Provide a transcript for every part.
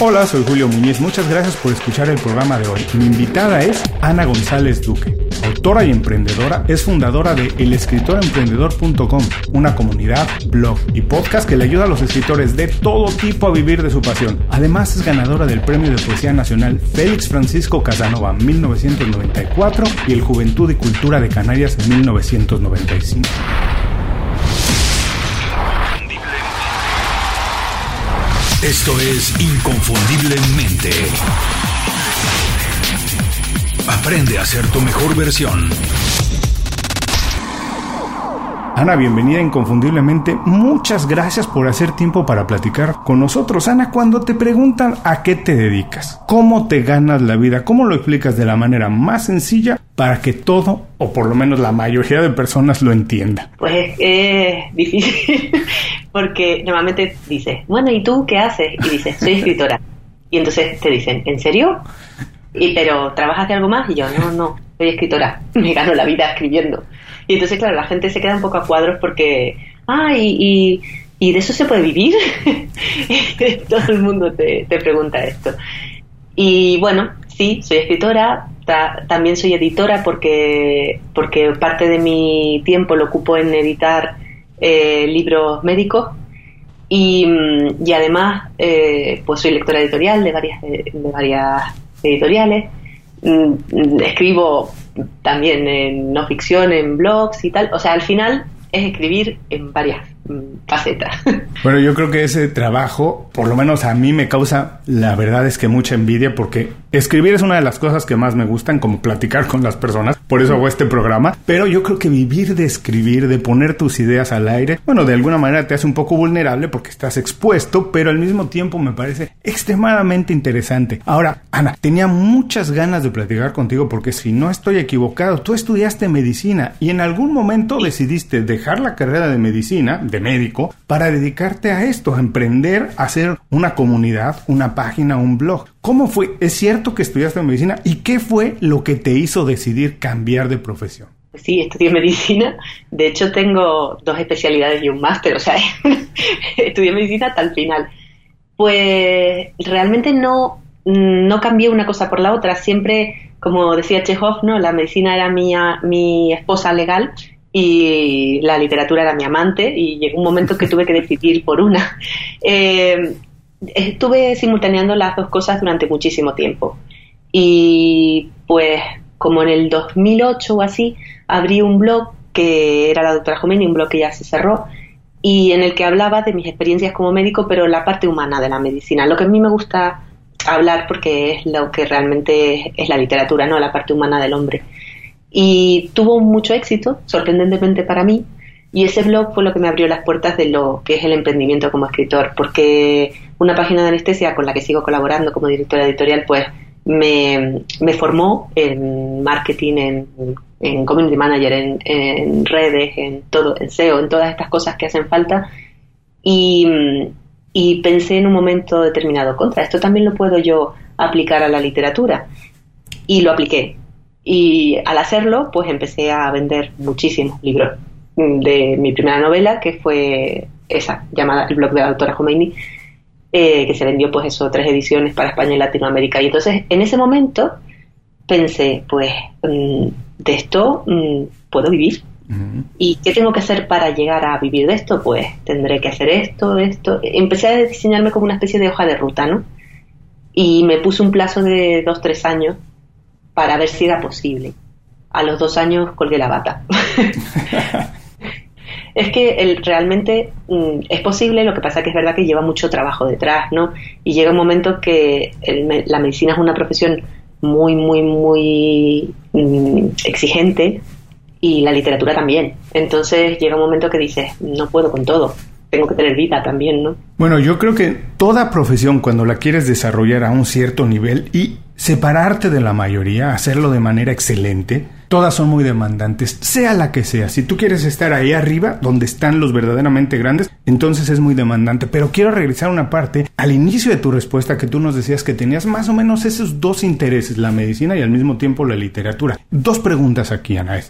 Hola, soy Julio Muñiz. Muchas gracias por escuchar el programa de hoy. Mi invitada es Ana González Duque. Autora y emprendedora, es fundadora de elescritoremprendedor.com, una comunidad, blog y podcast que le ayuda a los escritores de todo tipo a vivir de su pasión. Además es ganadora del Premio de Poesía Nacional Félix Francisco Casanova 1994 y el Juventud y Cultura de Canarias 1995. Esto es Inconfundiblemente. Aprende a ser tu mejor versión. Ana, bienvenida inconfundiblemente. Muchas gracias por hacer tiempo para platicar con nosotros. Ana, cuando te preguntan a qué te dedicas, cómo te ganas la vida, cómo lo explicas de la manera más sencilla para que todo, o por lo menos la mayoría de personas lo entienda. Pues es difícil, porque normalmente dices, bueno, ¿y tú qué haces? Y dices, soy escritora. Y entonces te dicen, ¿en serio? Y, pero ¿trabajas de algo más? Y yo, no, no, soy escritora, me gano la vida escribiendo. Y entonces, claro, la gente se queda un poco a cuadros porque, ah, y, y, de eso se puede vivir. Todo el mundo te, te pregunta esto. Y bueno, sí, soy escritora, también soy editora porque, porque parte de mi tiempo lo ocupo en editar eh, libros médicos y, mm, y además eh, pues soy lectora editorial de varias, de, varias editoriales. Mm, escribo también en no ficción, en blogs y tal. O sea, al final es escribir en varias mm, facetas. Bueno, yo creo que ese trabajo, por lo menos a mí me causa, la verdad es que mucha envidia porque escribir es una de las cosas que más me gustan, como platicar con las personas, por eso hago este programa, pero yo creo que vivir de escribir, de poner tus ideas al aire, bueno, de alguna manera te hace un poco vulnerable porque estás expuesto, pero al mismo tiempo me parece extremadamente interesante. Ahora, Ana, tenía muchas ganas de platicar contigo porque si no estoy equivocado, tú estudiaste medicina y en algún momento decidiste dejar la carrera de medicina, de médico, para dedicarte a esto, a emprender, a hacer una comunidad, una página, un blog. ¿Cómo fue? ¿Es cierto que estudiaste medicina? ¿Y qué fue lo que te hizo decidir cambiar de profesión? Sí, estudié medicina. De hecho, tengo dos especialidades y un máster. O sea, estudié medicina hasta el final. Pues realmente no, no cambié una cosa por la otra. Siempre, como decía Chekhov, ¿no? la medicina era mi, mi esposa legal y la literatura era mi amante y llegó un momento que tuve que decidir por una. Eh, estuve simultaneando las dos cosas durante muchísimo tiempo. Y pues como en el 2008 o así abrí un blog que era la doctora Jomeni, un blog que ya se cerró y en el que hablaba de mis experiencias como médico pero la parte humana de la medicina, lo que a mí me gusta hablar porque es lo que realmente es la literatura, no la parte humana del hombre. Y tuvo mucho éxito, sorprendentemente para mí, y ese blog fue lo que me abrió las puertas de lo que es el emprendimiento como escritor, porque una página de anestesia con la que sigo colaborando como directora editorial, pues me, formó en marketing, en, en community manager, en, en, redes, en todo, en SEO, en todas estas cosas que hacen falta. Y, y pensé en un momento determinado, contra, esto también lo puedo yo aplicar a la literatura. Y lo apliqué. Y al hacerlo, pues empecé a vender muchísimos libros de mi primera novela, que fue esa, llamada El blog de la autora Khomeini, eh, que se vendió pues eso, tres ediciones para España y Latinoamérica. Y entonces, en ese momento, pensé, pues, mm, de esto mm, puedo vivir. ¿Y qué tengo que hacer para llegar a vivir de esto? Pues tendré que hacer esto, esto. Empecé a diseñarme como una especie de hoja de ruta, ¿no? Y me puse un plazo de dos, tres años para ver si era posible. A los dos años colgué la bata. es que el, realmente mm, es posible, lo que pasa que es verdad que lleva mucho trabajo detrás, ¿no? Y llega un momento que la medicina es una profesión muy, muy, muy mm, exigente y la literatura también. Entonces llega un momento que dices, no puedo con todo tengo que tener vida también, ¿no? Bueno, yo creo que toda profesión cuando la quieres desarrollar a un cierto nivel y separarte de la mayoría, hacerlo de manera excelente, todas son muy demandantes, sea la que sea. Si tú quieres estar ahí arriba, donde están los verdaderamente grandes, entonces es muy demandante. Pero quiero regresar una parte al inicio de tu respuesta que tú nos decías que tenías más o menos esos dos intereses, la medicina y al mismo tiempo la literatura. Dos preguntas aquí, Ana.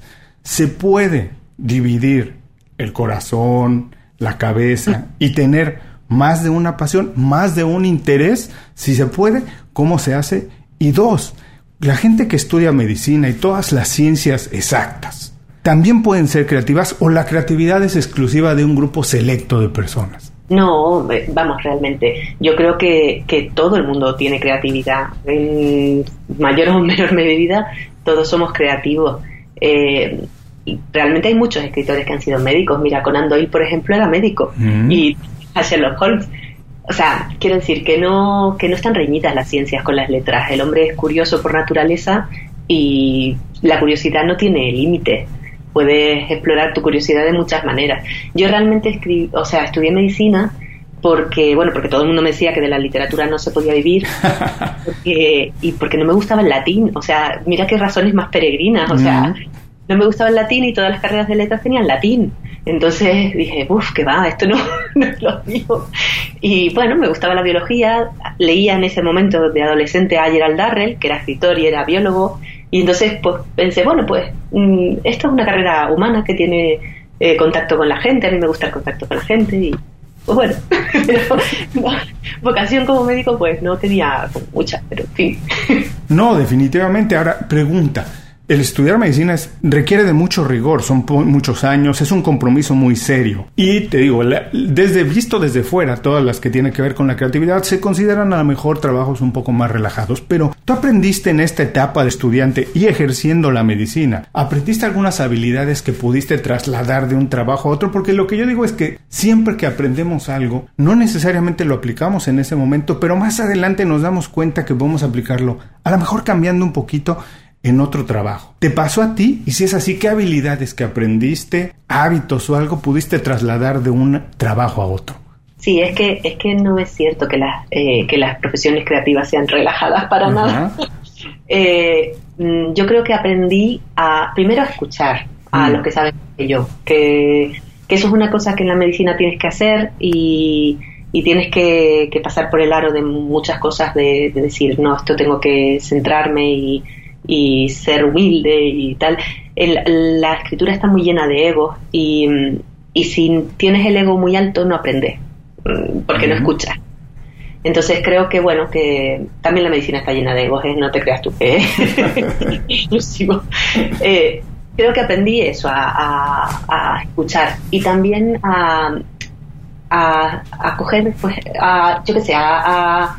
¿Se puede dividir el corazón, la cabeza y tener más de una pasión, más de un interés, si se puede, cómo se hace. Y dos, la gente que estudia medicina y todas las ciencias exactas también pueden ser creativas o la creatividad es exclusiva de un grupo selecto de personas. No, vamos, realmente. Yo creo que, que todo el mundo tiene creatividad. En mayor o menor medida, todos somos creativos. Eh, realmente hay muchos escritores que han sido médicos. Mira, Conan Doyle, por ejemplo, era médico. Mm. Y a Sherlock Holmes. O sea, quiero decir que no, que no están reñidas las ciencias con las letras. El hombre es curioso por naturaleza y la curiosidad no tiene límite. Puedes explorar tu curiosidad de muchas maneras. Yo realmente escribí, o sea, estudié medicina porque, bueno, porque todo el mundo me decía que de la literatura no se podía vivir y porque no me gustaba el latín. O sea, mira qué razones más peregrinas. O sea, no me gustaba el latín y todas las carreras de letras tenían latín. Entonces dije, uff, que va, esto no, no es lo mío. Y bueno, me gustaba la biología, leía en ese momento de adolescente a Gerald Darrell, que era escritor y era biólogo, y entonces pues pensé, bueno, pues mm, esto es una carrera humana que tiene eh, contacto con la gente, a mí me gusta el contacto con la gente y pues bueno, vocación como médico pues no tenía mucha, pero en fin. No, definitivamente. Ahora, pregunta. El estudiar medicina requiere de mucho rigor, son muchos años, es un compromiso muy serio. Y te digo, desde visto desde fuera, todas las que tienen que ver con la creatividad se consideran a lo mejor trabajos un poco más relajados. Pero tú aprendiste en esta etapa de estudiante y ejerciendo la medicina, aprendiste algunas habilidades que pudiste trasladar de un trabajo a otro, porque lo que yo digo es que siempre que aprendemos algo, no necesariamente lo aplicamos en ese momento, pero más adelante nos damos cuenta que a aplicarlo, a lo mejor cambiando un poquito en otro trabajo. ¿Te pasó a ti? Y si es así, ¿qué habilidades que aprendiste, hábitos o algo pudiste trasladar de un trabajo a otro? Sí, es que, es que no es cierto que las, eh, que las profesiones creativas sean relajadas para nada. Eh, mm, yo creo que aprendí a, primero a escuchar a mm. los que saben que yo, que, eso es una cosa que en la medicina tienes que hacer y, tienes que, pasar por el aro de muchas cosas, de, de decir, no, esto tengo que centrarme y, y ser humilde y tal. la escritura está muy llena de ego y, y, si tienes el ego muy alto no aprendes, mm, porque no escuchas. Entonces creo que bueno, que también la medicina está llena de egos, ¿eh? no te creas tú que exclusivo. Eh, creo que aprendí eso, a, escuchar y también a, a, a coger, pues, a, yo qué sé, a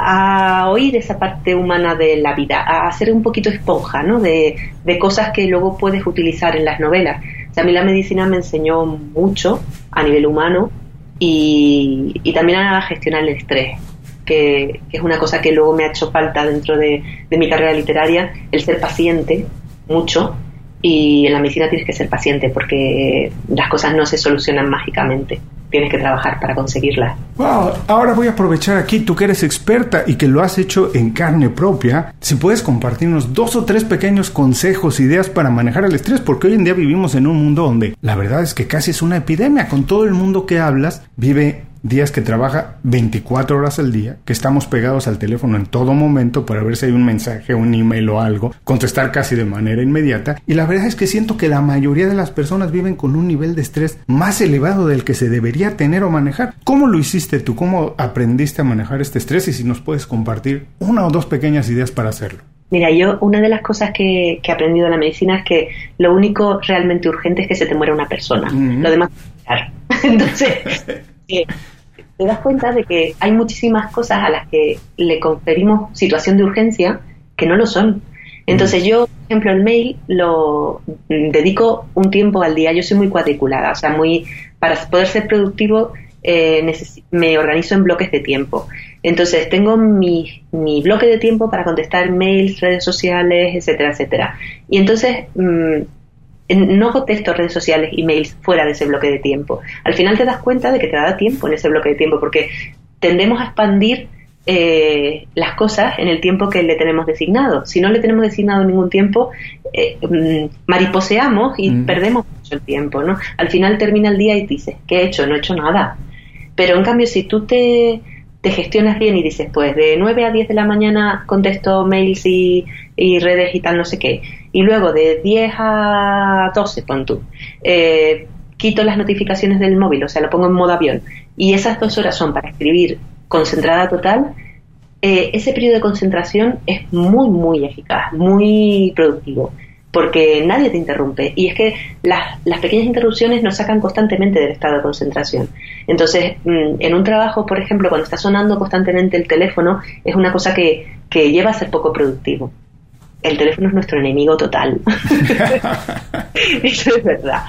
a oír esa parte humana de la vida, a ser un poquito esponja, ¿no? De, cosas que luego puedes utilizar en las novelas. O a mí la medicina me enseñó mucho a nivel humano y, también a gestionar el estrés, que, es una cosa que luego me ha hecho falta dentro de, de mi carrera literaria, el ser paciente, mucho, y en la medicina tienes que ser paciente porque las cosas no se solucionan mágicamente tienes que trabajar para conseguirla. Wow, ahora voy a aprovechar aquí, tú que eres experta y que lo has hecho en carne propia, si puedes compartirnos dos o tres pequeños consejos, ideas para manejar el estrés, porque hoy en día vivimos en un mundo donde la verdad es que casi es una epidemia, con todo el mundo que hablas, vive días que trabaja 24 horas al día, que estamos pegados al teléfono en todo momento para ver si hay un mensaje, un email o algo, contestar casi de manera inmediata. Y la verdad es que siento que la mayoría de las personas viven con un nivel de estrés más elevado del que se debería tener o manejar. ¿Cómo lo hiciste tú? ¿Cómo aprendiste a manejar este estrés? Y si nos puedes compartir una o dos pequeñas ideas para hacerlo. Mira, yo una de las cosas que, he aprendido en la medicina es que lo único realmente urgente es que se te muera una persona. Lo demás, Entonces, te das cuenta de que hay muchísimas cosas a las que le conferimos situación de urgencia que no lo son. Entonces yo, por ejemplo, el mail lo dedico un tiempo al día. Yo soy muy cuadriculada, o sea, muy para poder ser productivo eh, me organizo en bloques de tiempo. Entonces tengo mi, mi, bloque de tiempo para contestar mails, redes sociales, etcétera, etcétera. Y entonces mm, no contesto redes sociales, emails fuera de ese bloque de tiempo. Al final te das cuenta de que te da tiempo en ese bloque de tiempo porque tendemos a expandir eh, las cosas en el tiempo que le tenemos designado. Si no le tenemos designado ningún tiempo, eh, mm, mariposeamos y perdemos mucho el tiempo, ¿no? Al final termina el día y dices, ¿qué he hecho? No he hecho nada. Pero en cambio, si tú te, te gestionas bien y dices, pues de 9 a 10 de la mañana contesto mails y, y redes y tal, no sé qué, y luego de 10 a 12, pon tú, eh, quito las notificaciones del móvil, o sea, lo pongo en modo avión, y esas dos horas son para escribir concentrada total, eh, ese periodo de concentración es muy, muy eficaz, muy productivo, porque nadie te interrumpe. Y es que las, las pequeñas interrupciones nos sacan constantemente del estado de concentración. Entonces, mm, en un trabajo, por ejemplo, cuando está sonando constantemente el teléfono, es una cosa que, que lleva a ser poco productivo. El teléfono es nuestro enemigo total. Eso es verdad.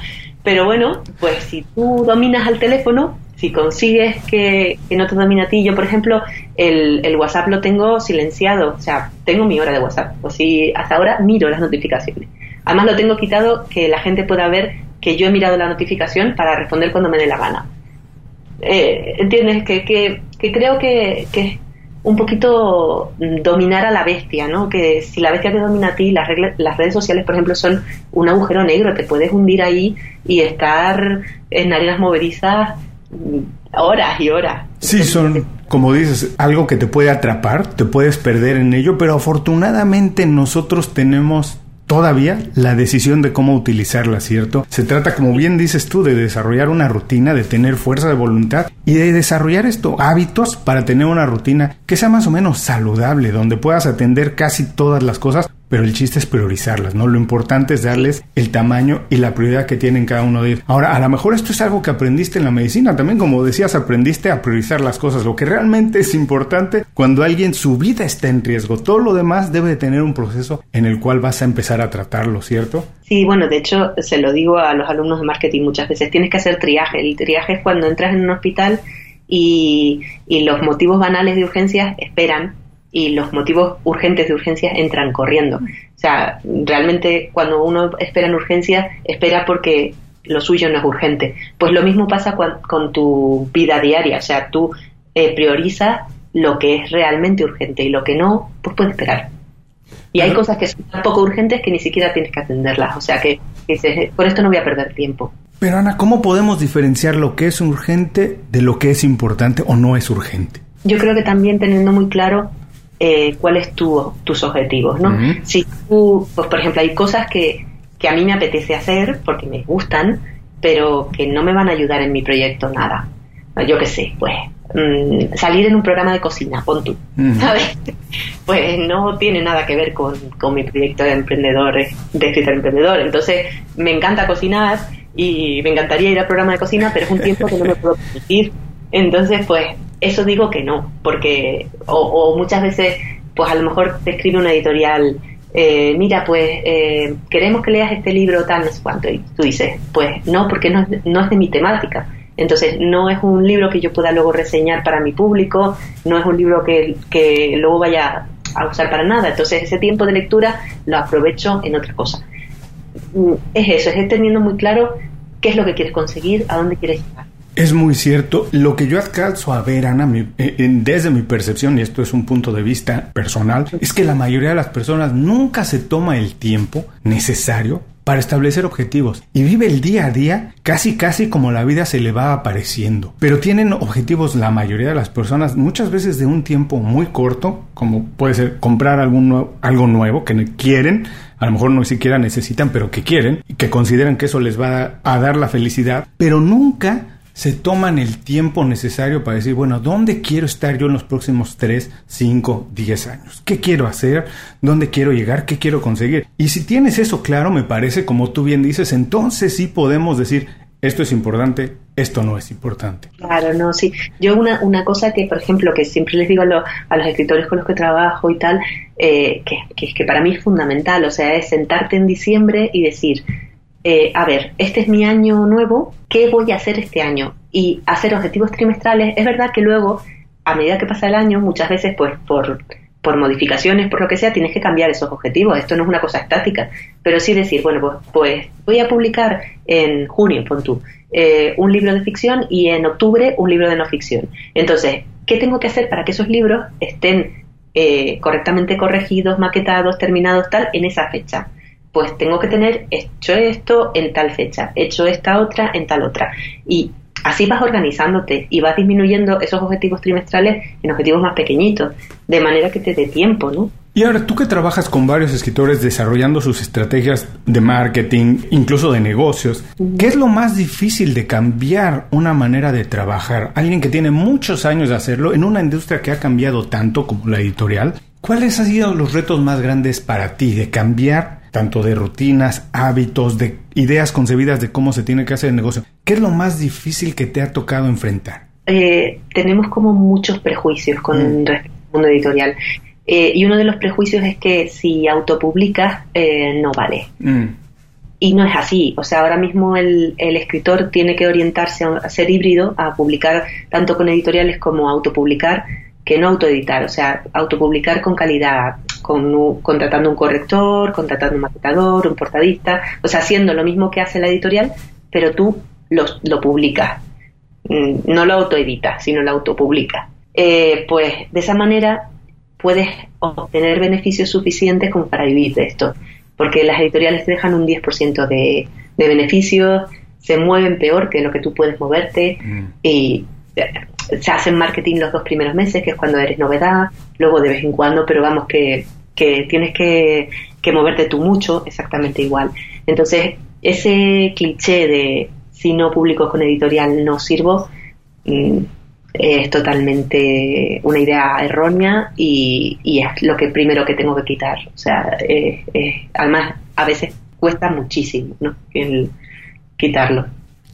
Pero bueno, pues si tú dominas al teléfono, si consigues que, no te domine a ti, yo por ejemplo, el, el, WhatsApp lo tengo silenciado, o sea, tengo mi hora de WhatsApp, o si hasta ahora miro las notificaciones. Además lo tengo quitado que la gente pueda ver que yo he mirado la notificación para responder cuando me dé la gana. Eh, ¿Entiendes? Que, que, que creo que, que un poquito dominar a la bestia, ¿no? Que si la bestia te domina a ti, las, las redes sociales, por ejemplo, son un agujero negro, te puedes hundir ahí y estar en arenas movedizas horas y horas. Sí, son, como dices, algo que te puede atrapar, te puedes perder en ello, pero afortunadamente nosotros tenemos todavía la decisión de cómo utilizarla, ¿cierto? Se trata, como bien dices tú, de desarrollar una rutina, de tener fuerza de voluntad y de desarrollar esto, hábitos para tener una rutina que sea más o menos saludable, donde puedas atender casi todas las cosas pero el chiste es priorizarlas, ¿no? Lo importante es darles el tamaño y la prioridad que tienen cada uno de ellos. Ahora, a lo mejor esto es algo que aprendiste en la medicina, también como decías, aprendiste a priorizar las cosas, lo que realmente es importante cuando alguien su vida está en riesgo, todo lo demás debe de tener un proceso en el cual vas a empezar a tratarlo, ¿cierto? Sí, bueno, de hecho se lo digo a los alumnos de marketing muchas veces, tienes que hacer triaje, el triaje es cuando entras en un hospital y, y los motivos banales de urgencias esperan y los motivos urgentes de urgencias entran corriendo. O sea, realmente cuando uno espera en urgencias, espera porque lo suyo no es urgente. Pues lo mismo pasa con, tu vida diaria, o sea, tú eh, priorizas lo que es realmente urgente y lo que no, pues puede esperar. Y hay cosas que son tan poco urgentes que ni siquiera tienes que atenderlas, o sea que, que por esto no voy a perder tiempo. Pero Ana, ¿cómo podemos diferenciar lo que es urgente de lo que es importante o no es urgente? Yo creo que también teniendo muy claro eh, cuáles tu, tus objetivos, ¿no? Si tú, pues por ejemplo, hay cosas que, que a mí me apetece hacer porque me gustan, pero que no me van a ayudar en mi proyecto nada. Yo qué sé, pues mm, salir en un programa de cocina, pon tú, ¿sabes? Pues no tiene nada que ver con, con mi proyecto de emprendedor, de escritor emprendedor. Entonces, me encanta cocinar y me encantaría ir al programa de cocina, pero es un tiempo que no me puedo permitir. Entonces, pues eso digo que no, porque o, muchas veces, pues a lo mejor te escribe una editorial, eh, mira, pues eh, queremos que leas este libro tal, no sé cuánto, y tú dices, pues no, porque no, no es de mi temática. Entonces, no es un libro que yo pueda luego reseñar para mi público, no es un libro que, que luego vaya a usar para nada. Entonces, ese tiempo de lectura lo aprovecho en otra cosa. Mm, es eso, es teniendo muy claro qué es lo que quieres conseguir, a dónde quieres llegar. Es muy cierto. Lo que yo alcanzo a ver, Ana, eh, desde mi percepción, y esto es un punto de vista personal, es que la mayoría de las personas nunca se toma el tiempo necesario para establecer objetivos y vive el día a día casi casi como la vida se le va apareciendo. Pero tienen objetivos la mayoría de las personas muchas veces de un tiempo muy corto, como puede ser comprar algún, algo nuevo que quieren, a lo mejor no siquiera necesitan, pero que quieren y que consideran que eso les va a dar la felicidad, pero nunca se toman el tiempo necesario para decir, bueno, ¿dónde quiero estar yo en los próximos 3, 5, 10 años? ¿Qué quiero hacer? ¿Dónde quiero llegar? ¿Qué quiero conseguir? Y si tienes eso claro, me parece, como tú bien dices, entonces sí podemos decir, esto es importante, esto no es importante. Claro, no, sí. Yo una, una cosa que, por ejemplo, que siempre les digo a, a los escritores con los que trabajo y tal, eh, que, que, que para mí es fundamental, o sea, es sentarte en diciembre y decir, eh, a ver, este es mi año nuevo, ¿qué voy a hacer este año? Y hacer objetivos trimestrales, es verdad que luego, a medida que pasa el año, muchas veces, pues por, por modificaciones, por lo que sea, tienes que cambiar esos objetivos. Esto no es una cosa estática, pero sí decir, bueno, pues, pues voy a publicar en junio, pon tú, eh, un libro de ficción y en octubre un libro de no ficción. Entonces, ¿qué tengo que hacer para que esos libros estén eh, correctamente corregidos, maquetados, terminados, tal, en esa fecha? Pues tengo que tener hecho esto en tal fecha, hecho esta otra en tal otra. Y así vas organizándote y vas disminuyendo esos objetivos trimestrales en objetivos más pequeñitos, de manera que te dé tiempo, ¿no? Y ahora tú que trabajas con varios escritores desarrollando sus estrategias de marketing, incluso de negocios, ¿qué es lo más difícil de cambiar una manera de trabajar? Alguien que tiene muchos años de hacerlo en una industria que ha cambiado tanto como la editorial. ¿Cuáles han sido los retos más grandes para ti de cambiar tanto de rutinas, hábitos, de ideas concebidas de cómo se tiene que hacer el negocio? ¿Qué es lo más difícil que te ha tocado enfrentar? Eh, tenemos como muchos prejuicios con mm. respecto al mundo editorial. Eh, y uno de los prejuicios es que si autopublicas eh, no vale. Mm. Y no es así. O sea, ahora mismo el, el, escritor tiene que orientarse a ser híbrido, a publicar tanto con editoriales como autopublicar, que no autoeditar. O sea, autopublicar con calidad, con, contratando un corrector, contratando un maquetador, un portadista. O sea, haciendo lo mismo que hace la editorial, pero tú lo, lo publicas. Mm, no lo autoeditas, sino lo autopublicas. Eh, pues de esa manera puedes obtener beneficios suficientes como para vivir de esto, porque las editoriales te dejan un 10% de, de beneficios, se mueven peor que lo que tú puedes moverte mm. y eh, se hacen marketing los dos primeros meses, que es cuando eres novedad, luego de vez en cuando, pero vamos que, que tienes que, que moverte tú mucho, exactamente igual. Entonces, ese cliché de si no publico con editorial no sirvo, mm, es totalmente una idea errónea y, es lo que primero que tengo que quitar. O sea, además a veces cuesta muchísimo ¿no? el quitarlo.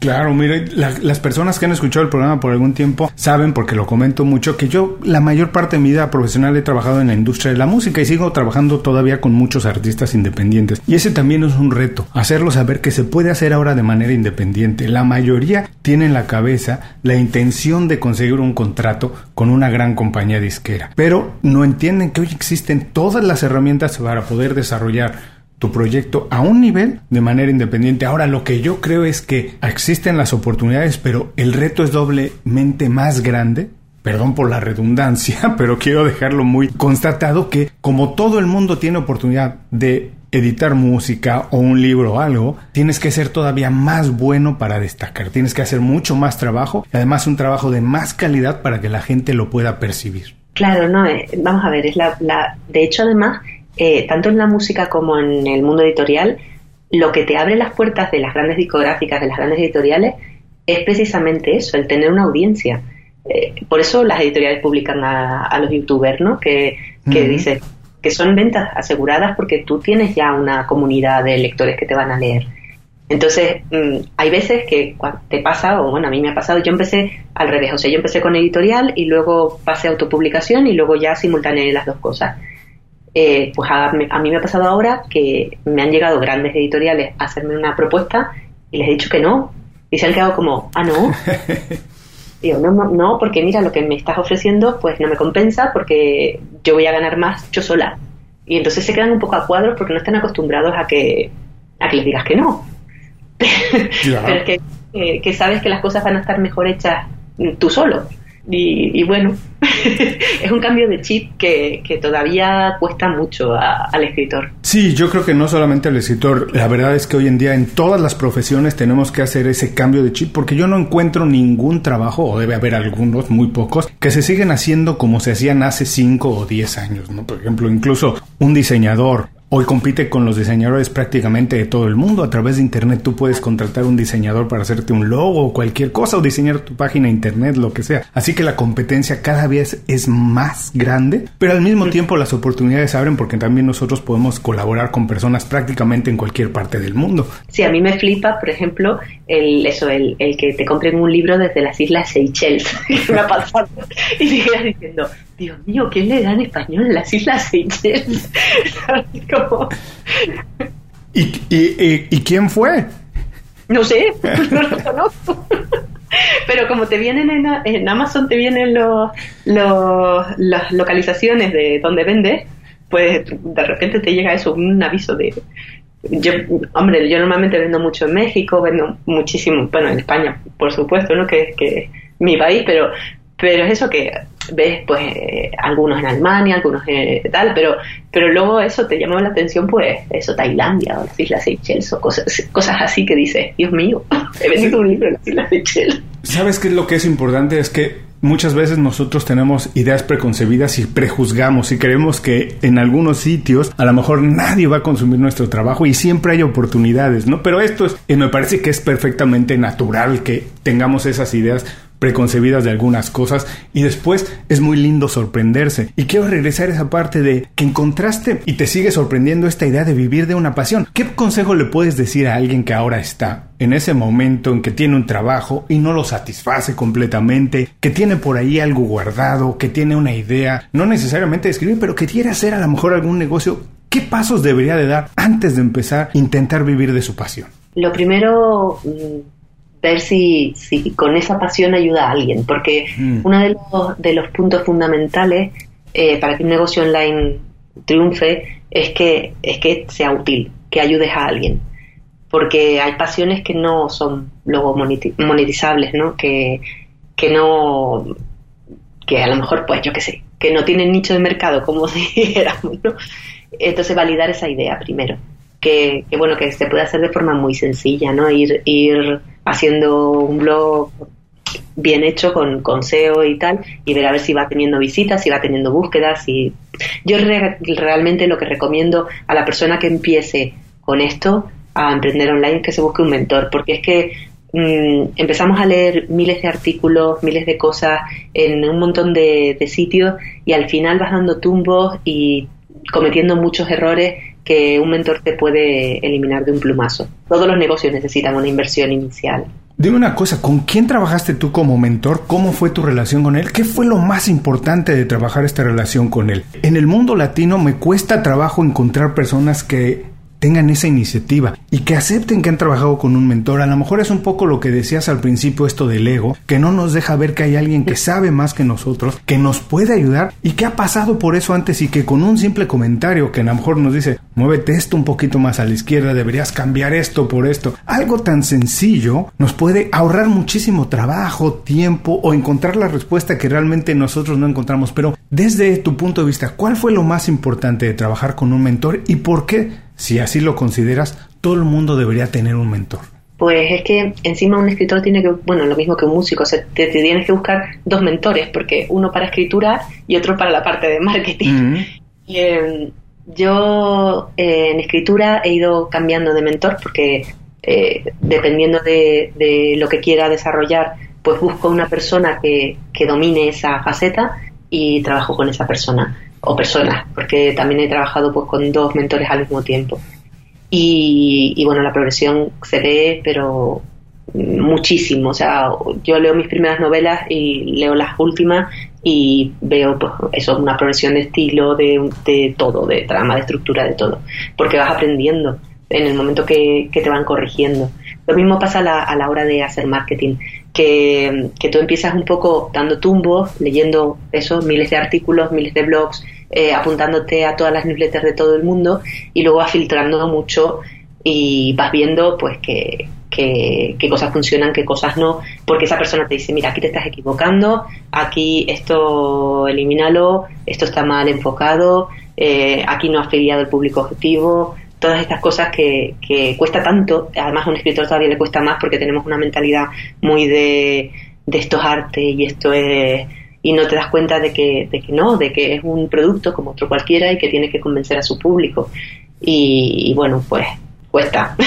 Claro, mire, las personas que han escuchado el programa por algún tiempo saben, porque lo comento mucho, que yo la mayor parte de mi vida profesional he trabajado en la industria de la música y sigo trabajando todavía con muchos artistas independientes. Y ese también es un reto, hacerlo saber que se puede hacer ahora de manera independiente. La mayoría tiene en la cabeza la intención de conseguir un contrato con una gran compañía disquera, pero no entienden que hoy existen todas las herramientas para poder desarrollar tu proyecto a un nivel de manera independiente. Ahora, lo que yo creo es que existen las oportunidades, pero el reto es doblemente más grande. Perdón por la redundancia, pero quiero dejarlo muy constatado que como todo el mundo tiene oportunidad de editar música o un libro o algo, tienes que ser todavía más bueno para destacar. Tienes que hacer mucho más trabajo y además un trabajo de más calidad para que la gente lo pueda percibir. Claro, no, eh, vamos a ver, es la, la, de hecho además eh, tanto en la música como en el mundo editorial, lo que te abre las puertas de las grandes discográficas, de las grandes editoriales, es precisamente eso, el tener una audiencia. Eh, por eso las editoriales publican a, los youtubers, ¿no? Que, que que son ventas aseguradas porque tú tienes ya una comunidad de lectores que te van a leer. Entonces, mm, hay veces que te pasa, o bueno, a mí me ha pasado, yo empecé al revés, o sea, yo empecé con editorial y luego pasé a autopublicación y luego ya simultaneé las dos cosas. Eh, pues a, mí me ha pasado ahora que me han llegado grandes editoriales a hacerme una propuesta y les he dicho que no. Y se han quedado como, ah, no. Digo, no, no, no, porque mira, lo que me estás ofreciendo pues no me compensa porque yo voy a ganar más yo sola. Y entonces se quedan un poco a cuadros porque no están acostumbrados a que, a que les digas que no. Pero que, que sabes que las cosas van a estar mejor hechas tú solo. Y, bueno, es un cambio de chip que, todavía cuesta mucho al escritor. Sí, yo creo que no solamente al escritor, la verdad es que hoy en día en todas las profesiones tenemos que hacer ese cambio de chip porque yo no encuentro ningún trabajo, o debe haber algunos, muy pocos, que se siguen haciendo como se hacían hace 5 o 10 años, ¿no? Por ejemplo, incluso un diseñador Hoy compite con los diseñadores prácticamente de todo el mundo. A través de Internet tú puedes contratar un diseñador para hacerte un logo o cualquier cosa o diseñar tu página Internet, lo que sea. Así que la competencia cada vez es más grande, pero al mismo tiempo las oportunidades abren porque también nosotros podemos colaborar con personas prácticamente en cualquier parte del mundo. Sí, a mí me flipa, por ejemplo, el, eso, el, que te compren un libro desde las Islas Seychelles, pasado, y sigas diciendo, Dios mío, ¿quién le da en español las Islas Seychelles? ¿Y, y, y, quién fue? No sé, no lo conozco. Pero como te vienen en, en Amazon, te vienen los, los, las localizaciones de donde vende, pues de repente te llega eso, un aviso de... Yo, hombre, yo normalmente vendo mucho en México, vendo muchísimo, bueno, en España, por supuesto, ¿no? Que, que mi país, pero pero es eso que ves pues eh, algunos en Alemania, algunos en tal, pero pero luego eso te llama la atención pues eso Tailandia o las Islas Seychelles o cosas, cosas así que dices, Dios mío, he vendido un libro en las Islas Seychelles. ¿Sabes qué es lo que es importante? Es que muchas veces nosotros tenemos ideas preconcebidas y prejuzgamos y creemos que en algunos sitios a lo mejor nadie va a consumir nuestro trabajo y siempre hay oportunidades, ¿no? Pero esto es, me parece que es perfectamente natural que tengamos esas ideas preconcebidas de algunas cosas y después es muy lindo sorprenderse. Y quiero regresar a esa parte de que encontraste y te sigue sorprendiendo esta idea de vivir de una pasión. ¿Qué consejo le puedes decir a alguien que ahora está en ese momento en que tiene un trabajo y no lo satisface completamente, que tiene por ahí algo guardado, que tiene una idea, no necesariamente de escribir, pero que quiere hacer a lo mejor algún negocio? ¿Qué pasos debería de dar antes de empezar a intentar vivir de su pasión? Lo primero mm, ver si, si con esa pasión ayuda a alguien, porque mm. uno de los, de los puntos fundamentales eh, para que un negocio online triunfe es que, es que sea útil, que ayudes a alguien. Porque hay pasiones que no son luego monetizables, ¿no? Que, que no, que a lo mejor, pues yo qué sé, que no tienen nicho de mercado, como dijéramos, ¿no? Entonces validar esa idea primero. Que, bueno, que se puede hacer de forma muy sencilla, ¿no? Ir, ir haciendo un blog bien hecho con, con SEO y tal y ver a ver si va teniendo visitas, si va teniendo búsquedas y yo realmente lo que recomiendo a la persona que empiece con esto a emprender online es que se busque un mentor porque es que mm, empezamos a leer miles de artículos, miles de cosas en un montón de, de sitios y al final vas dando tumbos y cometiendo muchos errores que un mentor te puede eliminar de un plumazo. Todos los negocios necesitan una inversión inicial. Dime una cosa, ¿con quién trabajaste tú como mentor? ¿Cómo fue tu relación con él? ¿Qué fue lo más importante de trabajar esta relación con él? En el mundo latino me cuesta trabajo encontrar personas que tengan esa iniciativa y que acepten que han trabajado con un mentor. A lo mejor es un poco lo que decías al principio esto del ego, que no nos deja ver que hay alguien que sabe más que nosotros, que nos puede ayudar y que ha pasado por eso antes y que con un simple comentario que a lo mejor nos dice, muévete esto un poquito más a la izquierda, deberías cambiar esto por esto. Algo tan sencillo nos puede ahorrar muchísimo trabajo, tiempo o encontrar la respuesta que realmente nosotros no encontramos. Pero desde tu punto de vista, ¿cuál fue lo más importante de trabajar con un mentor y por qué? Si así lo consideras, todo el mundo debería tener un mentor. Pues es que encima un escritor tiene que, bueno, lo mismo que un músico, o sea, te, tienes que buscar dos mentores, porque uno para escritura y otro para la parte de marketing. y, em, yo eh, en escritura he ido cambiando de mentor porque eh, dependiendo de, de, lo que quiera desarrollar, pues busco una persona que, que domine esa faceta y trabajo con esa persona o personas, porque también he trabajado pues con dos mentores al mismo tiempo. Y, bueno, la progresión se ve, pero muchísimo. O sea, yo leo mis primeras novelas y leo las últimas y veo, pues, eso, una progresión de estilo, de, todo, de trama, de estructura, de todo. Porque vas aprendiendo en el momento que, te van corrigiendo. Lo mismo pasa a la, a la hora de hacer marketing, que, que, tú empiezas un poco dando tumbos, leyendo eso, miles de artículos, miles de blogs, eh, apuntándote a todas las newsletters de todo el mundo y luego vas filtrando mucho y vas viendo pues que, qué cosas funcionan, qué cosas no, porque esa persona te dice, mira, aquí te estás equivocando, aquí esto elimínalo, esto está mal enfocado, eh, aquí no has afiliado el público objetivo, todas estas cosas que, que cuesta tanto, además a un escritor todavía le cuesta más porque tenemos una mentalidad muy de, de esto es arte y esto es y no te das cuenta de que, de que no, de que es un producto como otro cualquiera y que tiene que convencer a su público. Y, y bueno, pues cuesta.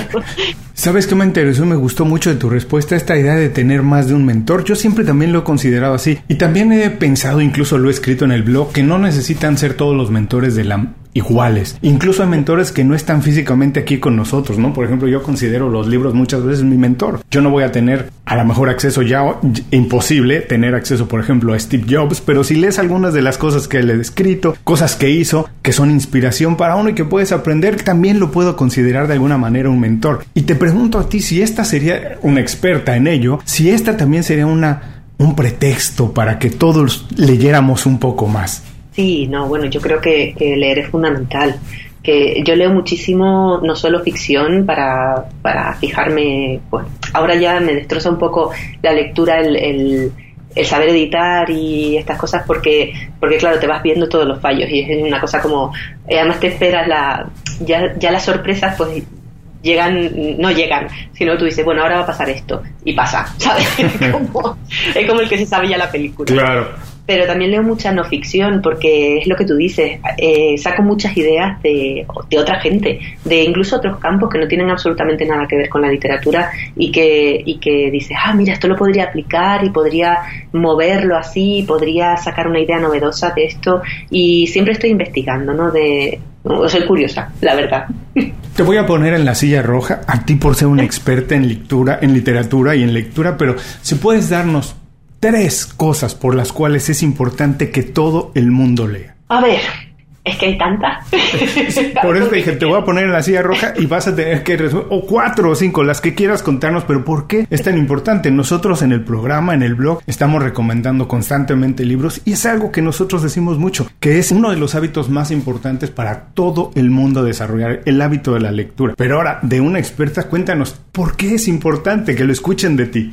¿Sabes qué me interesó? Me gustó mucho de tu respuesta esta idea de tener más de un mentor. Yo siempre también lo he considerado así. Y también he pensado, incluso lo he escrito en el blog, que no necesitan ser todos los mentores de la iguales. Incluso hay mentores que no están físicamente aquí con nosotros, ¿no? Por ejemplo, yo considero los libros muchas veces mi mentor. Yo no voy a tener a lo mejor acceso ya, imposible tener acceso, por ejemplo, a Steve Jobs, pero si lees algunas de las cosas que él ha escrito, cosas que hizo, que son inspiración para uno y que puedes aprender, también lo puedo considerar de alguna manera un mentor. Y te pregunto a ti si esta sería una experta en ello, si esta también sería una un pretexto para que todos leyéramos un poco más. Sí, no, bueno, yo creo que, leer es fundamental. Que yo leo muchísimo, no solo ficción, para, para fijarme, pues ahora ya me destroza un poco la lectura, el, el, saber editar y estas cosas, porque, porque claro, te vas viendo todos los fallos y es una cosa como, eh, además te esperas la, ya, ya las sorpresas, pues llegan, no llegan, sino tú dices, bueno, ahora va a pasar esto, y pasa, ¿sabes? es, como, es como el que se sabe ya la película. Claro pero también leo mucha no ficción porque es lo que tú dices, eh, saco muchas ideas de, de, otra gente, de incluso otros campos que no tienen absolutamente nada que ver con la literatura y que, y que dices, ah, mira, esto lo podría aplicar y podría moverlo así, podría sacar una idea novedosa de esto y siempre estoy investigando, ¿no? De, soy curiosa, la verdad. Te voy a poner en la silla roja a ti por ser una experta en lectura, en literatura y en lectura, pero si puedes darnos tres cosas por las cuales es importante que todo el mundo lea. A ver, es que hay tantas. por eso te dije, te voy a poner en la silla roja y vas a tener que resolver, o cuatro o cinco, las que quieras contarnos, pero ¿por qué es tan importante? Nosotros en el programa, en el blog, estamos recomendando constantemente libros y es algo que nosotros decimos mucho, que es uno de los hábitos más importantes para todo el mundo desarrollar, el hábito de la lectura. Pero ahora, de una experta, cuéntanos, ¿por qué es importante que lo escuchen de ti?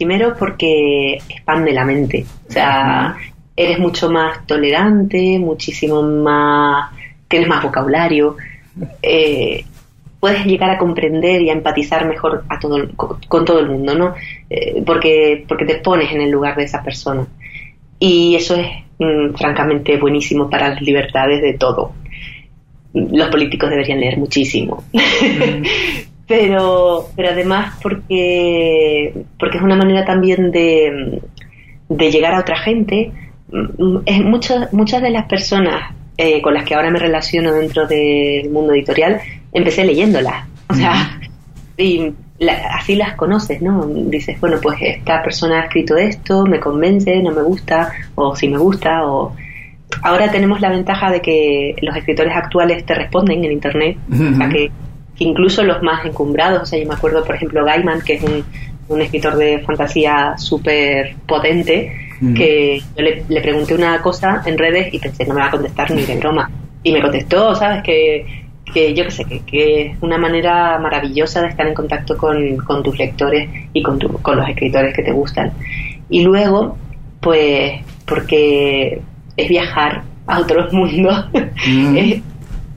Primero porque expande la mente, o sea, eres mucho más tolerante, muchísimo más, tienes más vocabulario, eh, puedes llegar a comprender y a empatizar mejor a todo, con, todo el mundo, ¿no? Eh, porque, porque te pones en el lugar de esa persona. Y eso es mm, francamente buenísimo para las libertades de todo. Los políticos deberían leer muchísimo. pero, pero además porque, porque es una manera también de, de llegar a otra gente. Mm, es muchas muchas de las personas eh, con las que ahora me relaciono dentro del mundo editorial, empecé leyéndolas. O sea, y así las conoces, ¿no? Dices, bueno, pues esta persona ha escrito esto, me convence, no me gusta, o si me gusta, o... Ahora tenemos la ventaja de que los escritores actuales te responden en Internet, o sea que incluso los más encumbrados, o sea, yo me acuerdo, por ejemplo, Gaiman, que es un, escritor de fantasía súper potente, mm. que yo le, pregunté una cosa en redes y pensé, no me va a contestar ni de broma. Y me contestó, ¿sabes? Que, que yo qué sé, que, es una manera maravillosa de estar en contacto con, tus lectores y con, con los escritores que te gustan. Y luego, pues, porque es viajar a otros mundos, mm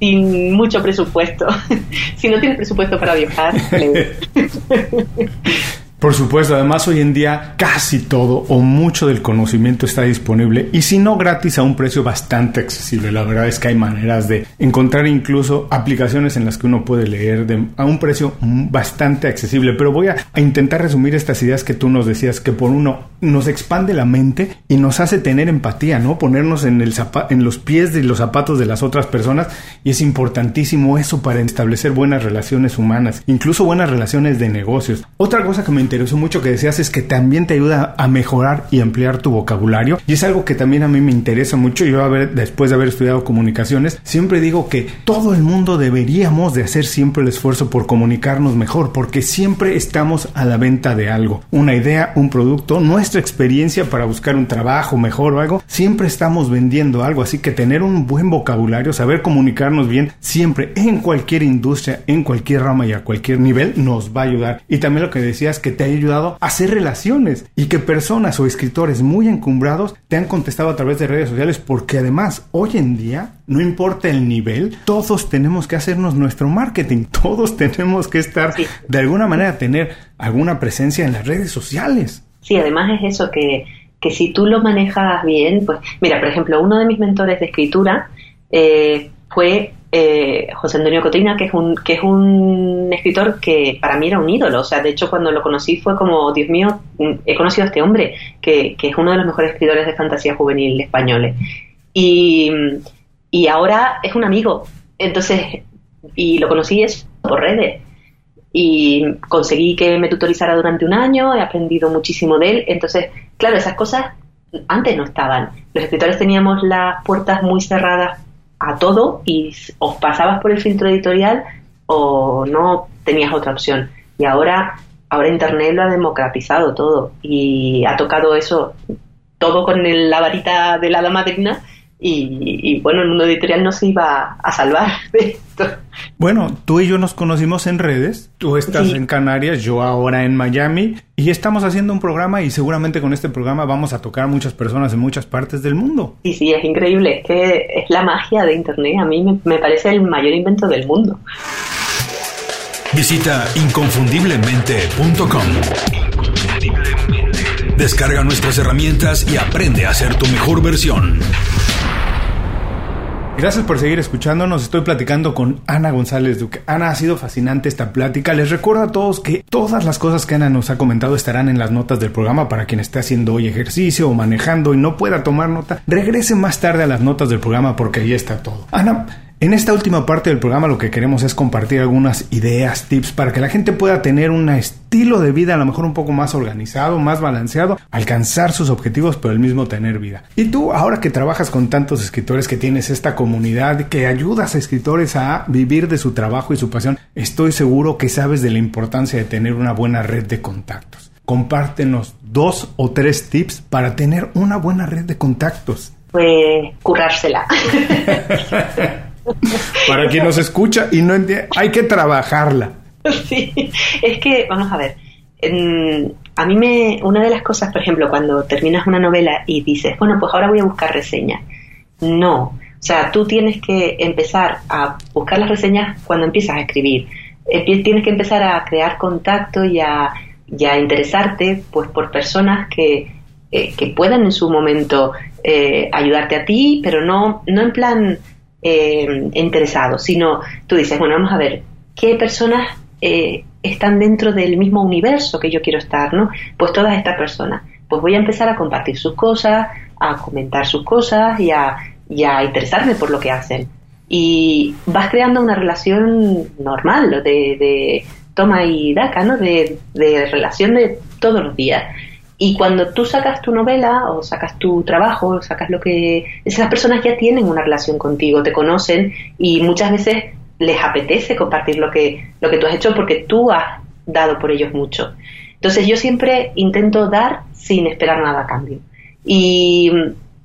sin mucho presupuesto. si no tienes presupuesto para viajar, Por supuesto, además hoy en día casi todo o mucho del conocimiento está disponible y si no gratis a un precio bastante accesible. La verdad es que hay maneras de encontrar incluso aplicaciones en las que uno puede leer a un precio bastante accesible. Pero voy a, intentar resumir estas ideas que tú nos decías, que por uno nos expande la mente y nos hace tener empatía, ¿no? Ponernos en, el en los pies de los zapatos de las otras personas y es importantísimo eso para establecer buenas relaciones humanas, incluso buenas relaciones de negocios. Otra cosa que me interesó mucho que decías es que también te ayuda a mejorar y ampliar tu vocabulario. Y es algo que también a mí me interesa mucho. Yo, a ver, después de haber estudiado comunicaciones, siempre digo que todo el mundo deberíamos de hacer siempre el esfuerzo por comunicarnos mejor, porque siempre estamos a la venta de algo. Una idea, un producto, nuestra experiencia para buscar un trabajo mejor o algo. Siempre estamos vendiendo algo. Así que tener un buen vocabulario, saber comunicarnos bien, siempre en cualquier industria, en cualquier rama y a cualquier nivel, nos va a ayudar. Y también lo que decías que te ha ayudado a hacer relaciones y que personas o escritores muy encumbrados te han contestado a través de redes sociales porque además hoy en día no importa el nivel, todos tenemos que hacernos nuestro marketing, todos tenemos que estar de alguna manera tener alguna presencia en las redes sociales. Sí, además es eso que, que si tú lo manejas bien, pues mira, por ejemplo, uno de mis mentores de escritura eh, fue eh, José Antonio Cotina, que es, un, que es un escritor que para mí era un ídolo. O sea, de hecho, cuando lo conocí fue como, Dios mío, he conocido a este hombre, que, es uno de los mejores escritores de fantasía juvenil españoles. Y, y ahora es un amigo. Entonces, y lo conocí es por redes. Y conseguí que me tutorizara durante un año, he aprendido muchísimo de él. Entonces, claro, esas cosas antes no estaban. Los escritores teníamos las puertas muy cerradas a todo y os pasabas por el filtro editorial o no tenías otra opción. Y ahora, ahora Internet lo ha democratizado todo y ha tocado eso todo con la varita de la madrina y, bueno, el mundo editorial no se iba a salvar de esto. Bueno, tú y yo nos conocimos en redes, tú estás en Canarias, yo ahora en Miami, y estamos haciendo un programa y seguramente con este programa vamos a tocar a muchas personas en muchas partes del mundo. Sí, sí, es increíble, es que es la magia de Internet, a mí me, me parece el mayor invento del mundo. Visita inconfundiblemente.com. Descarga nuestras herramientas y aprende a ser tu mejor versión. Gracias por seguir escuchándonos. Estoy platicando con Ana González Duque. Ana, ha sido fascinante esta plática. Les recuerdo a todos que todas las cosas que Ana nos ha comentado estarán en las notas del programa para quien esté haciendo hoy ejercicio o manejando y no pueda tomar nota. Regrese más tarde a las notas del programa porque ahí está todo. Ana, en esta última parte del programa lo que queremos es compartir algunas ideas, tips para que la gente pueda tener un estilo de vida a lo mejor un poco más organizado, más balanceado, alcanzar sus objetivos pero al mismo tener vida. Y tú ahora que trabajas con tantos escritores que tienes esta comunidad que ayudas a escritores a vivir de su trabajo y su pasión, estoy seguro que sabes de la importancia de tener una buena red de contactos. Compártenos dos o tres tips para tener una buena red de contactos. Pues currársela. Para quien nos escucha y no entiende, hay que trabajarla. Sí, es que, vamos a ver, a mí me, una de las cosas, por ejemplo, cuando terminas una novela y dices, bueno, pues ahora voy a buscar reseñas. No, o sea, tú tienes que empezar a buscar las reseñas cuando empiezas a escribir. Tienes que empezar a crear contacto y a, interesarte pues por personas que, eh, que puedan en su momento eh, ayudarte a ti, pero no, no en plan eh, interesado, sino tú dices, bueno, vamos a ver, ¿qué personas eh, están dentro del mismo universo que yo quiero estar, ¿no? Pues todas estas personas. Pues voy a empezar a compartir sus cosas, a comentar sus cosas y a, interesarme por lo que hacen. Y vas creando una relación normal de, de toma y daca, ¿no? De relación de todos los días. Y cuando tú sacas tu novela o sacas tu trabajo, o sacas lo que... Esas personas ya tienen una relación contigo, te conocen y muchas veces les apetece compartir lo que, lo que tú has hecho porque tú has dado por ellos mucho. Entonces yo siempre intento dar sin esperar nada a cambio. Y,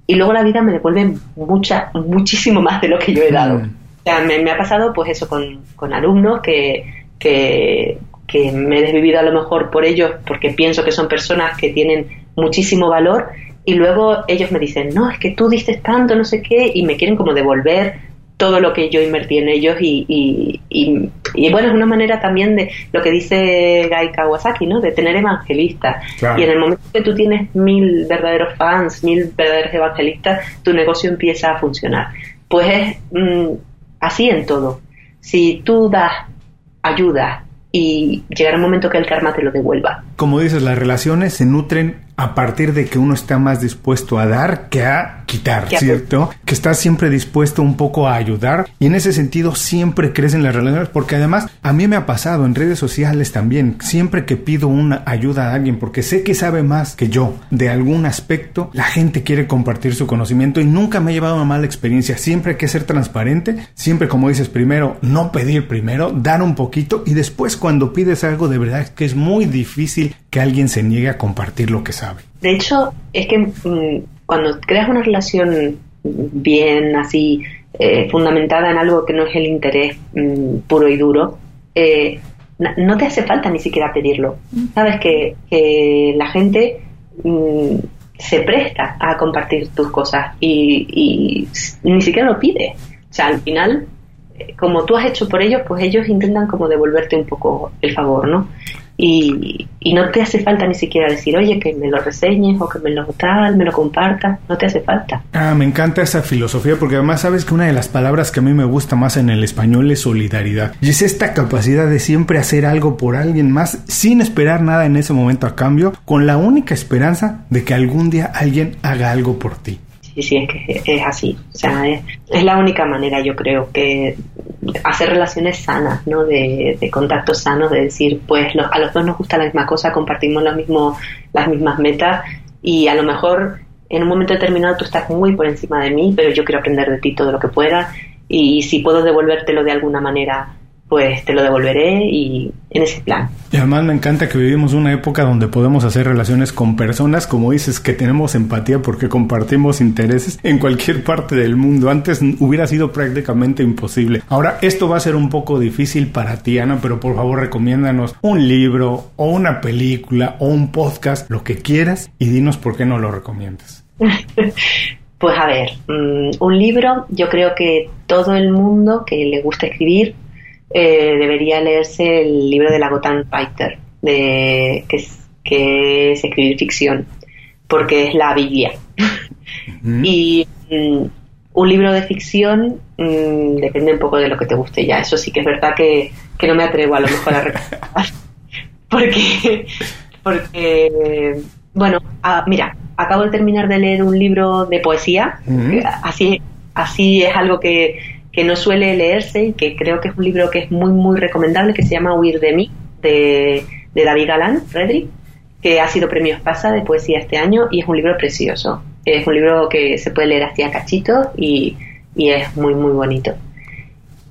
luego la vida me devuelve mucha, muchísimo más de lo que yo he dado. Mm. O sea, me, ha pasado pues eso con, con alumnos que, que que me he desvivido a lo mejor por ellos porque pienso que son personas que tienen muchísimo valor y luego ellos me dicen, no, es que tú diste tanto, no sé qué, y me quieren como devolver todo lo que yo invertí en ellos y, y, bueno, es una manera también de lo que dice Gai Kawasaki, ¿no? De tener evangelistas. Y en el momento que tú tienes mil verdaderos fans, mil verdaderos evangelistas, tu negocio empieza a funcionar. Pues es mm, así en todo. Si tú das ayuda y llegará un momento que el karma te lo devuelva. Como dices, las relaciones se nutren a partir de que uno está más dispuesto a dar que a quitar, ¿cierto? Que está siempre dispuesto un poco a ayudar. Y en ese sentido siempre crecen las relaciones porque además a mí me ha pasado en redes sociales también, siempre que pido una ayuda a alguien porque sé que sabe más que yo de algún aspecto, la gente quiere compartir su conocimiento y nunca me ha llevado una mala experiencia, siempre hay que ser transparente, siempre como dices primero, no pedir primero, dar un poquito y después cuando pides algo de verdad que es muy difícil que alguien se niegue a compartir lo que sabe. De hecho, es que mm, cuando creas una relación bien así, eh, fundamentada en algo que no es el interés mm, puro y duro, eh, no te hace falta ni siquiera pedirlo. Sabes que, la gente mm, se presta a compartir tus cosas y, y, ni siquiera lo pide. O sea, al final, eh, como tú has hecho por ellos, pues ellos intentan como devolverte un poco el favor, ¿no? Y, no te hace falta ni siquiera decir, oye, que me lo reseñes o que me lo tal, me lo compartas, no te hace falta. Ah, me encanta esa filosofía porque además sabes que una de las palabras que a mí me gusta más en el español es solidaridad. Y es esta capacidad de siempre hacer algo por alguien más sin esperar nada en ese momento a cambio, con la única esperanza de que algún día alguien haga algo por ti. Sí, sí, es que es así. O sea, es, es la única manera, yo creo, que hacer relaciones sanas, ¿no? De, de contactos sanos, de decir, pues a los dos nos gusta la misma cosa, compartimos lo mismo, las mismas metas y a lo mejor en un momento determinado tú estás muy por encima de mí, pero yo quiero aprender de ti todo lo que pueda y si puedo devolvértelo de alguna manera pues te lo devolveré y en ese plan. Y además me encanta que vivimos una época donde podemos hacer relaciones con personas, como dices, que tenemos empatía porque compartimos intereses en cualquier parte del mundo. Antes hubiera sido prácticamente imposible. Ahora esto va a ser un poco difícil para ti, Ana, pero por favor recomiéndanos un libro o una película o un podcast, lo que quieras, y dinos por qué no lo recomiendas. Pues a ver, mm, un libro, yo creo que todo el mundo que le gusta escribir eh, debería leerse el libro de la Gotham Fighter, de, que, es, que es escribir ficción, porque es la Biblia. Y mm, un libro de ficción mm, depende un poco de lo que te guste ya. Eso sí que es verdad que, que no me atrevo a lo mejor a recomendar. porque, porque, bueno, ah, mira, acabo de terminar de leer un libro de poesía. Así, así es algo que, que no suele leerse y que creo que es un libro que es muy, muy recomendable, que se llama Huir de mí, de, de David Galán, Frederick, que ha sido premio Espasa de poesía este año y es un libro precioso. Es un libro que se puede leer así a cachitos y, y es muy, muy bonito.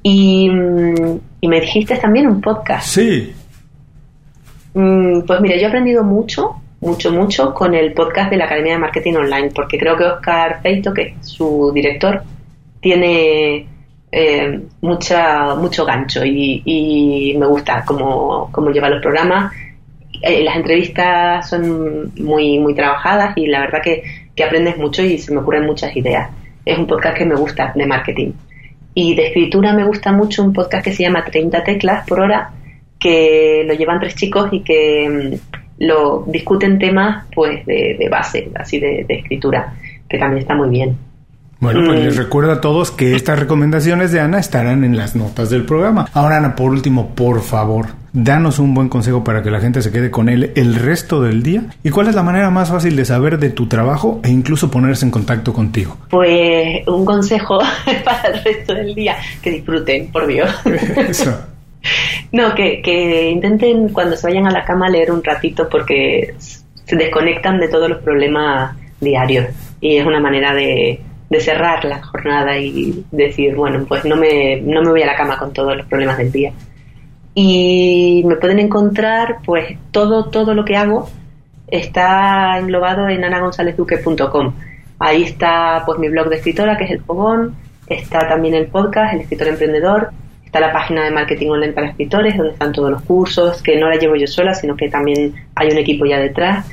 Y, mm, y, me dijiste también un podcast. Sí. Mm, pues mira, yo he aprendido mucho, mucho, mucho con el podcast de la Academia de Marketing Online, porque creo que Oscar Feito, que es su director, tiene eh, mucha, mucho gancho y, y me gusta cómo, cómo, lleva los programas. Eh, las entrevistas son muy, muy trabajadas y la verdad que, que, aprendes mucho y se me ocurren muchas ideas. Es un podcast que me gusta de marketing. Y de escritura me gusta mucho un podcast que se llama 30 teclas por hora, que lo llevan tres chicos y que mm, lo discuten temas pues de, base, así de escritura, que también está muy bien. Bueno, pues les recuerdo a todos que estas recomendaciones de Ana estarán en las notas del programa. Ahora, Ana, por último, por favor, danos un buen consejo para que la gente se quede con él el resto del día. ¿Y cuál es la manera más fácil de saber de tu trabajo e incluso ponerse en contacto contigo? Pues un consejo para el resto del día, que disfruten, por Dios. Eso. No, que, que intenten cuando se vayan a la cama leer un ratito porque se desconectan de todos los problemas diarios y es una manera de de cerrar la jornada y decir, bueno, pues no me, no me voy a la cama con todos los problemas del día. Y me pueden encontrar, pues todo, todo lo que hago está englobado en anagonzalezduque.com. Ahí está pues mi blog de escritora, que es el Fogón, está también el podcast, el escritor emprendedor, está la página de marketing online para escritores, donde están todos los cursos, que no la llevo yo sola, sino que también hay un equipo ya detrás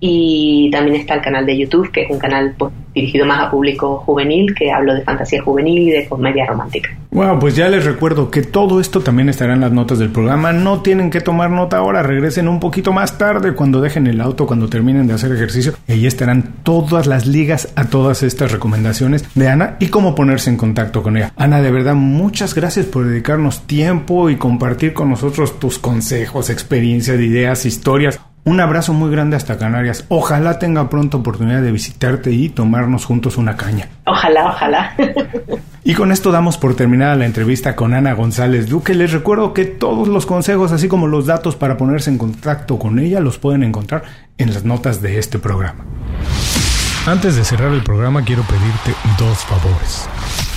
y también está el canal de YouTube, que es un canal pues, dirigido más a público juvenil, que hablo de fantasía juvenil y de comedia romántica. Bueno, pues ya les recuerdo que todo esto también estará en las notas del programa. No tienen que tomar nota ahora, regresen un poquito más tarde cuando dejen el auto, cuando terminen de hacer ejercicio. Ahí estarán todas las ligas a todas estas recomendaciones de Ana y cómo ponerse en contacto con ella. Ana, de verdad, muchas gracias por dedicarnos tiempo y compartir con nosotros tus consejos, experiencias, ideas, historias. Un abrazo muy grande hasta Canarias. Ojalá tenga pronto oportunidad de visitarte y tomarnos juntos una caña. Ojalá, ojalá. y con esto damos por terminada la entrevista con Ana González Duque. Les recuerdo que todos los consejos, así como los datos para ponerse en contacto con ella, los pueden encontrar en las notas de este programa. Antes de cerrar el programa, quiero pedirte dos favores.